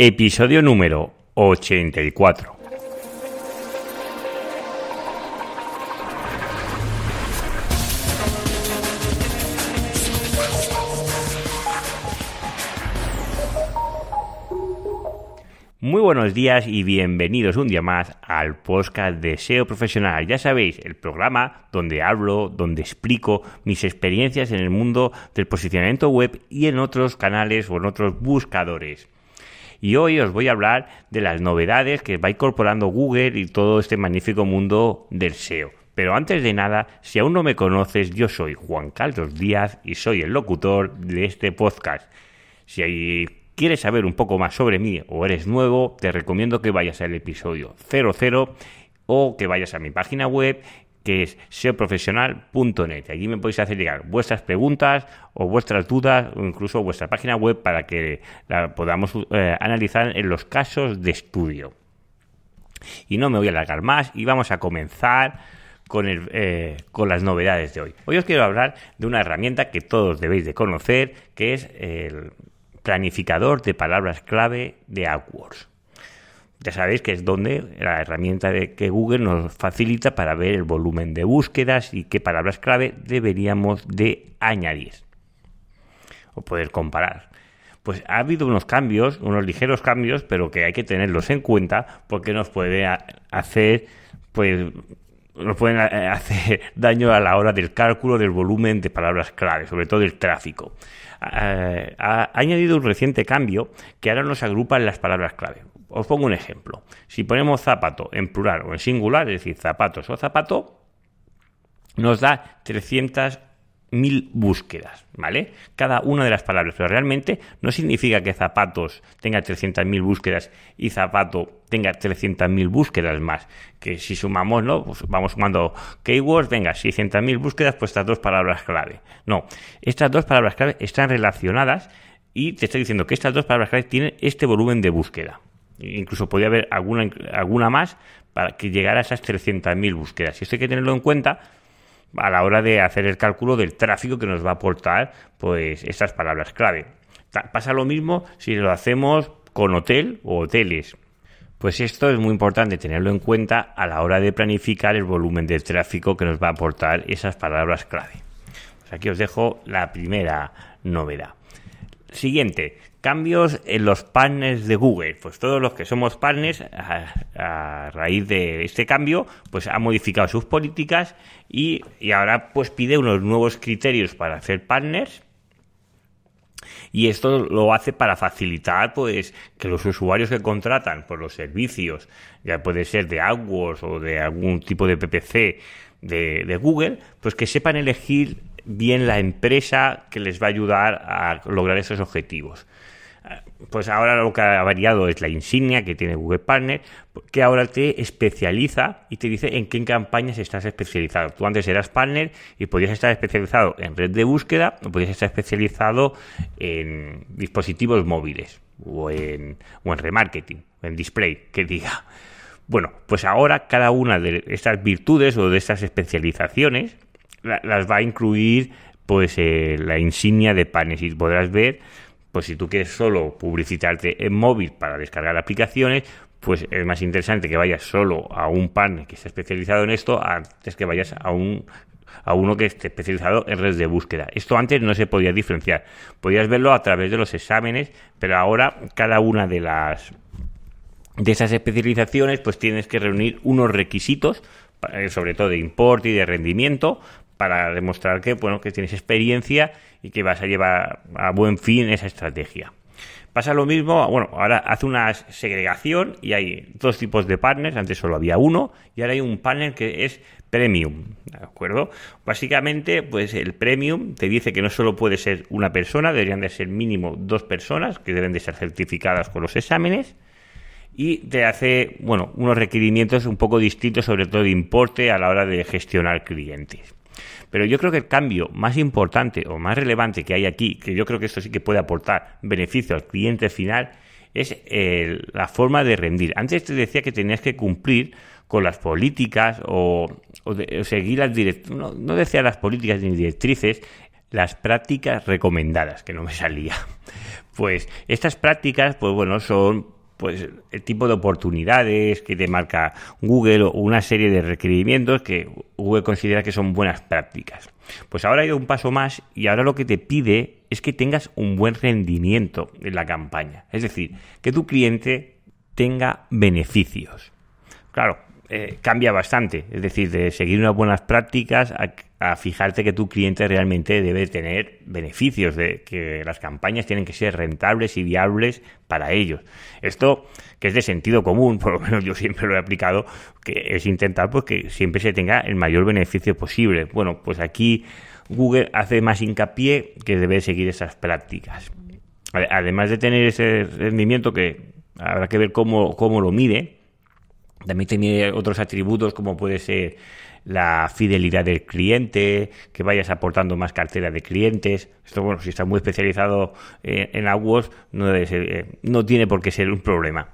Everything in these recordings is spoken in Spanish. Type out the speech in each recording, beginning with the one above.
Episodio número 84. Muy buenos días y bienvenidos un día más al podcast de SEO Profesional. Ya sabéis, el programa donde hablo, donde explico mis experiencias en el mundo del posicionamiento web y en otros canales o en otros buscadores. Y hoy os voy a hablar de las novedades que va incorporando Google y todo este magnífico mundo del SEO. Pero antes de nada, si aún no me conoces, yo soy Juan Carlos Díaz y soy el locutor de este podcast. Si quieres saber un poco más sobre mí o eres nuevo, te recomiendo que vayas al episodio 00 o que vayas a mi página web que es seoprofesional.net. Allí me podéis hacer llegar vuestras preguntas o vuestras dudas o incluso vuestra página web para que la podamos eh, analizar en los casos de estudio. Y no me voy a alargar más y vamos a comenzar con, el, eh, con las novedades de hoy. Hoy os quiero hablar de una herramienta que todos debéis de conocer, que es el planificador de palabras clave de AdWords. Ya sabéis que es donde la herramienta de que Google nos facilita para ver el volumen de búsquedas y qué palabras clave deberíamos de añadir o poder comparar. Pues ha habido unos cambios, unos ligeros cambios, pero que hay que tenerlos en cuenta porque nos puede hacer pues nos pueden hacer daño a la hora del cálculo del volumen de palabras clave, sobre todo el tráfico. Eh, ha añadido un reciente cambio que ahora nos agrupa las palabras clave. Os pongo un ejemplo. Si ponemos zapato en plural o en singular, es decir, zapatos o zapato, nos da 300 mil búsquedas, ¿vale? Cada una de las palabras, pero realmente no significa que zapatos tenga 300.000 búsquedas y zapato tenga 300.000 búsquedas más, que si sumamos, ¿no? Pues vamos sumando keywords, venga, 600.000 búsquedas, pues estas dos palabras clave. No, estas dos palabras clave están relacionadas y te estoy diciendo que estas dos palabras clave tienen este volumen de búsqueda. Incluso podría haber alguna, alguna más para que llegara a esas 300.000 búsquedas. Y esto hay que tenerlo en cuenta a la hora de hacer el cálculo del tráfico que nos va a aportar pues estas palabras clave. Pasa lo mismo si lo hacemos con hotel o hoteles. Pues esto es muy importante tenerlo en cuenta a la hora de planificar el volumen de tráfico que nos va a aportar esas palabras clave. Pues aquí os dejo la primera novedad. Siguiente, cambios en los partners de Google. Pues todos los que somos partners, a, raíz de este cambio, pues ha modificado sus políticas y, ahora pues pide unos nuevos criterios para hacer partners. Y esto lo hace para facilitar pues que los usuarios que contratan por los servicios, ya puede ser de AdWords o de algún tipo de PPC de, de Google, pues que sepan elegir bien la empresa que les va a ayudar a lograr esos objetivos. Pues ahora lo que ha variado es la insignia que tiene Google Partner, que ahora te especializa y te dice en qué campañas estás especializado. Tú antes eras partner y podías estar especializado en red de búsqueda o podías estar especializado en dispositivos móviles o en, o en remarketing, en display, que diga. Bueno, pues ahora cada una de estas virtudes o de estas especializaciones las va a incluir pues eh, la insignia de partners y podrás ver pues si tú quieres solo publicitarte en móvil para descargar aplicaciones, pues es más interesante que vayas solo a un partner que esté especializado en esto antes que vayas a un a uno que esté especializado en redes de búsqueda. Esto antes no se podía diferenciar. Podías verlo a través de los exámenes, pero ahora cada una de las de esas especializaciones pues tienes que reunir unos requisitos eh, sobre todo de importe y de rendimiento para demostrar que, bueno, que tienes experiencia y que vas a llevar a buen fin esa estrategia. Pasa lo mismo, bueno, ahora hace una segregación y hay dos tipos de partners, antes solo había uno y ahora hay un partner que es premium, ¿de acuerdo? Básicamente, pues el premium te dice que no solo puede ser una persona, deberían de ser mínimo dos personas que deben de ser certificadas con los exámenes y te hace, bueno, unos requerimientos un poco distintos, sobre todo de importe a la hora de gestionar clientes. Pero yo creo que el cambio más importante o más relevante que hay aquí, que yo creo que esto sí que puede aportar beneficio al cliente final, es la forma de rendir. Antes te decía que tenías que cumplir con las políticas o, seguir las directrices, no, no, decía las políticas ni directrices, las prácticas recomendadas, que no me salía. Pues estas prácticas, pues bueno, son pues el tipo de oportunidades que te marca Google o una serie de requerimientos que Google considera que son buenas prácticas. Pues ahora ha ido un paso más y ahora lo que te pide es que tengas un buen rendimiento en la campaña. Es decir, que tu cliente tenga beneficios. Claro, eh, cambia bastante. Es decir, de seguir unas buenas prácticas a, fijarte que tu cliente realmente debe tener beneficios, de que las campañas tienen que ser rentables y viables para ellos. Esto, que es de sentido común, por lo menos yo siempre lo he aplicado, que es intentar pues, que siempre se tenga el mayor beneficio posible. Bueno, pues aquí Google hace más hincapié que debe seguir esas prácticas. Además de tener ese rendimiento que habrá que ver cómo, cómo lo mide, también tiene otros atributos como puede ser la fidelidad del cliente, que vayas aportando más cartera de clientes. Esto, bueno, si está muy especializado eh, en AdWords, no, eh, no tiene por qué ser un problema.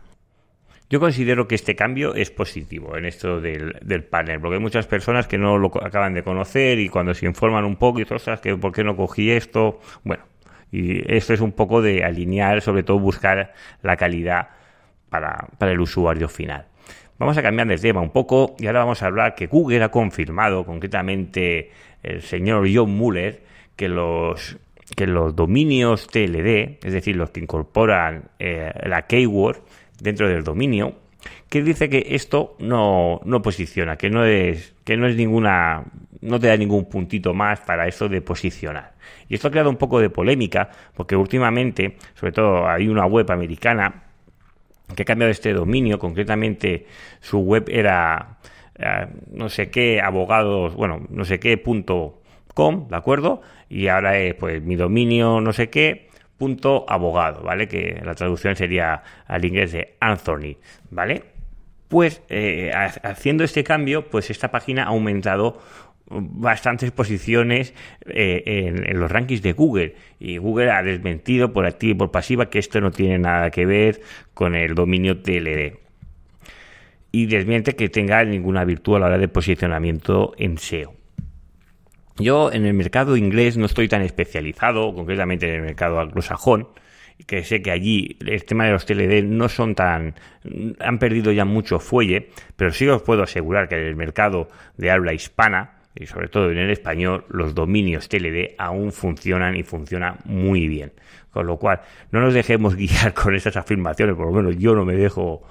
Yo considero que este cambio es positivo en esto del, panel, porque hay muchas personas que no lo acaban de conocer y cuando se informan un poco y cosas que por qué no cogí esto, bueno, y esto es un poco de alinear, sobre todo buscar la calidad para el usuario final. Vamos a cambiar de tema un poco y ahora vamos a hablar que Google ha confirmado, concretamente el señor John Muller, que los que los dominios TLD, es decir, los que incorporan eh, la keyword dentro del dominio, que dice que esto no, no posiciona, que no es que no es ninguna no te da ningún puntito más para eso de posicionar. Y esto ha creado un poco de polémica porque últimamente, sobre todo hay una web americana que ha cambiado este dominio, concretamente su web era eh, no sé qué abogados, bueno, no sé qué punto com, ¿de acuerdo? Y ahora es pues mi dominio no sé qué punto abogado, ¿vale? Que la traducción sería al inglés de Anthony, ¿vale? Pues eh, haciendo este cambio, pues esta página ha aumentado bastantes posiciones eh, en, los rankings de Google y Google ha desmentido por activa y por pasiva que esto no tiene nada que ver con el dominio TLD y desmiente que tenga ninguna virtud a la hora de posicionamiento en SEO. Yo en el mercado inglés no estoy tan especializado, concretamente en el mercado anglosajón, que sé que allí el tema de los TLD no son tan han perdido ya mucho fuelle, pero sí os puedo asegurar que en el mercado de habla hispana y sobre todo en el español, los dominios TLD aún funcionan y funcionan muy bien. Con lo cual, no nos dejemos guiar con esas afirmaciones, por lo menos yo no me dejo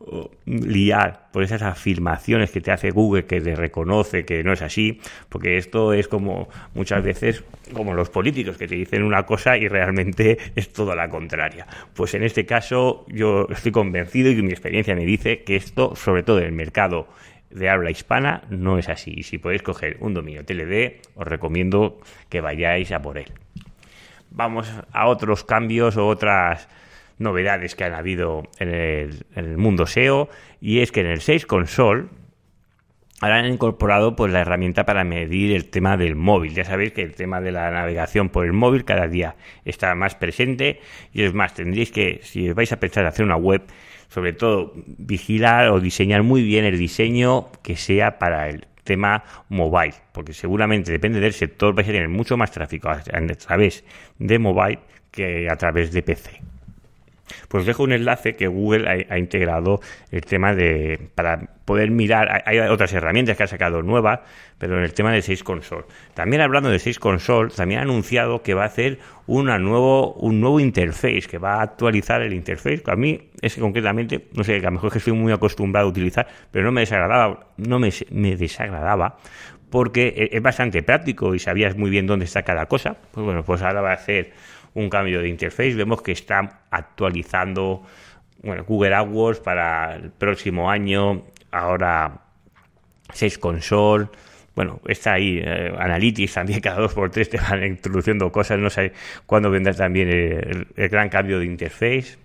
uh, liar por esas afirmaciones que te hace Google que te reconoce que no es así, porque esto es como muchas veces como los políticos que te dicen una cosa y realmente es toda la contraria. Pues en este caso yo estoy convencido y mi experiencia me dice que esto, sobre todo en el mercado de habla hispana no es así. Y si podéis coger un dominio TLD, os recomiendo que vayáis a por él. Vamos a otros cambios o otras novedades que han habido en el, mundo SEO y es que en el 6 Console ahora han incorporado pues la herramienta para medir el tema del móvil. Ya sabéis que el tema de la navegación por el móvil cada día está más presente y es más, tendréis que, si vais a pensar hacer una web, sobre todo vigilar o diseñar muy bien el diseño que sea para el tema mobile, porque seguramente depende del sector vais a tener mucho más tráfico a través de mobile que a través de PC. Pues dejo un enlace que Google ha, integrado el tema de para poder mirar. Hay otras herramientas que ha sacado nuevas, pero en el tema de 6 Console. También hablando de 6 Console, también ha anunciado que va a hacer una nuevo, un nuevo interface, que va a actualizar el interface. A mí es concretamente, no sé, que a lo mejor que estoy muy acostumbrado a utilizar, pero no me desagradaba, no me, me desagradaba porque es bastante práctico y sabías muy bien dónde está cada cosa. Pues bueno, pues ahora va a hacer un cambio de interface. Vemos que está actualizando bueno, Google AdWords para el próximo año. Ahora 6 Console. Bueno, está ahí eh, Analytics también, cada dos por tres te van introduciendo cosas. No sé cuándo vendrá también el, gran cambio de interface.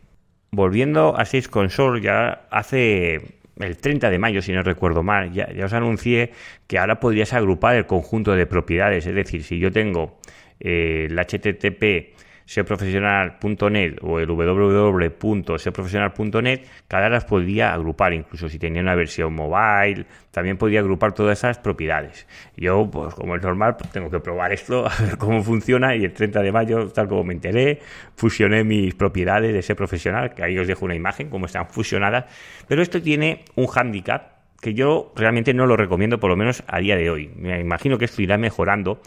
Volviendo a 6 Console, ya hace el 30 de mayo, si no recuerdo mal, ya, ya, os anuncié que ahora podrías agrupar el conjunto de propiedades. Es decir, si yo tengo eh, el HTTP seoprofesional.net o el www.seoprofesional.net, cada las podía agrupar, incluso si tenía una versión mobile, también podía agrupar todas esas propiedades. Yo, pues como es normal, pues, tengo que probar esto, a ver cómo funciona y el 30 de mayo, tal como me enteré, fusioné mis propiedades de SEO profesional, que ahí os dejo una imagen, cómo están fusionadas, pero esto tiene un hándicap que yo realmente no lo recomiendo, por lo menos a día de hoy. Me imagino que esto irá mejorando.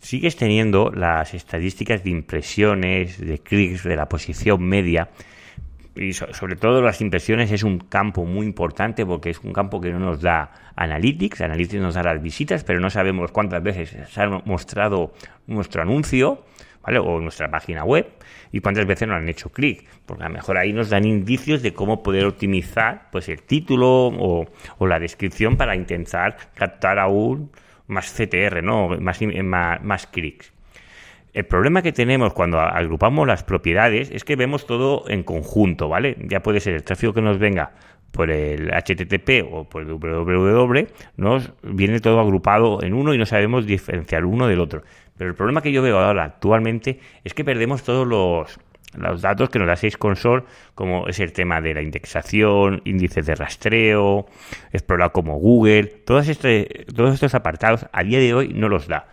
Sigues teniendo las estadísticas de impresiones, de clics, de la posición media. Y sobre todo las impresiones es un campo muy importante porque es un campo que no nos da Analytics. Analytics nos da las visitas, pero no sabemos cuántas veces se ha mostrado nuestro anuncio o nuestra página web y cuántas veces nos han hecho clic, porque a lo mejor ahí nos dan indicios de cómo poder optimizar pues el título o, la descripción para intentar captar aún más CTR, ¿no? más, más, más clics. El problema que tenemos cuando agrupamos las propiedades es que vemos todo en conjunto, ¿vale? Ya puede ser el tráfico que nos venga por el HTTP o por el www, nos viene todo agrupado en uno y no sabemos diferenciar uno del otro. Pero el problema que yo veo ahora actualmente es que perdemos todos los, los datos que nos da Sales Console, como es el tema de la indexación, índices de rastreo, explorar como Google, todos, este, todos estos apartados a día de hoy no los da.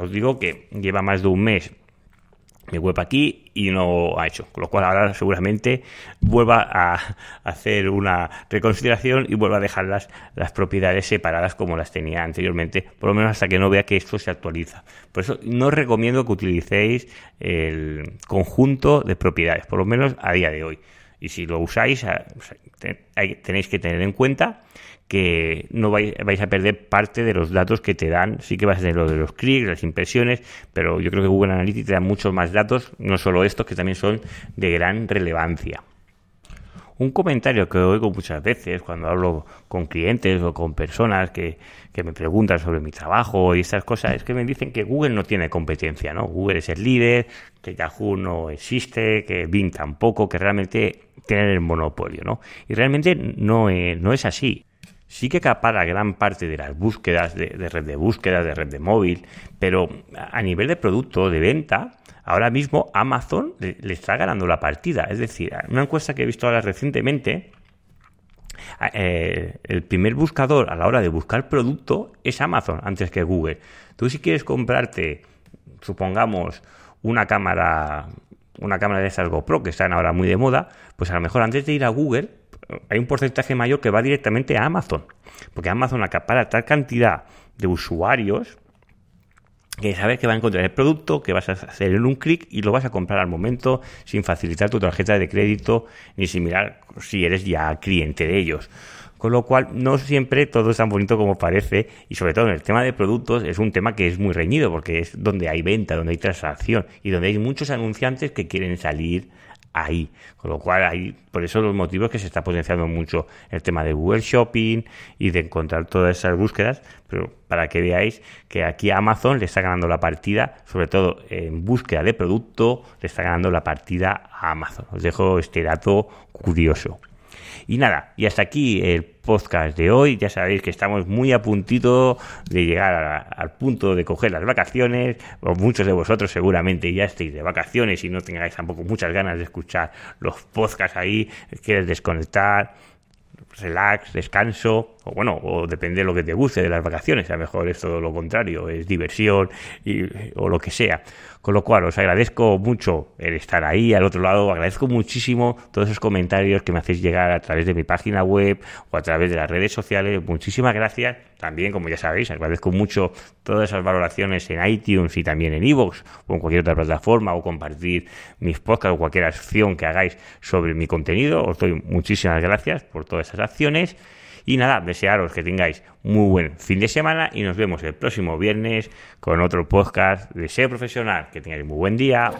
os digo que lleva más de un mes mi web aquí y no ha hecho. Con lo cual ahora seguramente vuelva a hacer una reconsideración y vuelva a dejar las, las propiedades separadas como las tenía anteriormente, por lo menos hasta que no vea que esto se actualiza. Por eso no os recomiendo que utilicéis el conjunto de propiedades, por lo menos a día de hoy. Y si lo usáis, tenéis que tener en cuenta que no vais, a perder parte de los datos que te dan. Sí que vas a tener lo de los clics, las impresiones, pero yo creo que Google Analytics te da muchos más datos, no solo estos, que también son de gran relevancia. Un comentario que oigo muchas veces cuando hablo con clientes o con personas que, que me preguntan sobre mi trabajo y estas cosas es que me dicen que Google no tiene competencia, ¿no? Google es el líder, que Yahoo no existe, que Bing tampoco, que realmente tienen el monopolio, ¿no? Y realmente no, no es así sí que acapara gran parte de las búsquedas de, red de búsqueda, de red de móvil, pero a nivel de producto, de venta, ahora mismo Amazon le, está ganando la partida. Es decir, una encuesta que he visto ahora recientemente, eh, el primer buscador a la hora de buscar producto es Amazon antes que Google. Tú si quieres comprarte, supongamos, una cámara, una cámara de esas GoPro que están ahora muy de moda, pues a lo mejor antes de ir a Google hay un porcentaje mayor que va directamente a Amazon, porque Amazon acapara tal cantidad de usuarios que sabes que va a encontrar el producto, que vas a hacer en un clic y lo vas a comprar al momento sin facilitar tu tarjeta de crédito ni sin mirar si eres ya cliente de ellos. Con lo cual, no siempre todo es tan bonito como parece y sobre todo en el tema de productos es un tema que es muy reñido porque es donde hay venta, donde hay transacción y donde hay muchos anunciantes que quieren salir ahí. Con lo cual, hay, por eso los motivos que se está potenciando mucho el tema de Google Shopping y de encontrar todas esas búsquedas, pero para que veáis que aquí Amazon le está ganando la partida, sobre todo en búsqueda de producto, le está ganando la partida a Amazon. Os dejo este dato curioso. Y nada, y hasta aquí el podcast de hoy. Ya sabéis que estamos muy a puntito de llegar al punto de coger las vacaciones. Muchos de vosotros seguramente ya estéis de vacaciones y no tengáis tampoco muchas ganas de escuchar los podcasts ahí, quieres desconectar relax, descanso, o bueno, o depende de lo que te guste de las vacaciones, a lo mejor es todo lo contrario, es diversión y, o lo que sea. Con lo cual, os agradezco mucho el estar ahí al otro lado, agradezco muchísimo todos esos comentarios que me hacéis llegar a través de mi página web o a través de las redes sociales. Muchísimas gracias. También, como ya sabéis, agradezco mucho todas esas valoraciones en iTunes y también en iVoox o en cualquier otra plataforma o compartir mis podcasts o cualquier acción que hagáis sobre mi contenido. Os doy muchísimas gracias por todas esas acciones. Y nada, desearos que tengáis muy buen fin de semana y nos vemos el próximo viernes con otro podcast de SEO profesional. Que tengáis muy buen día.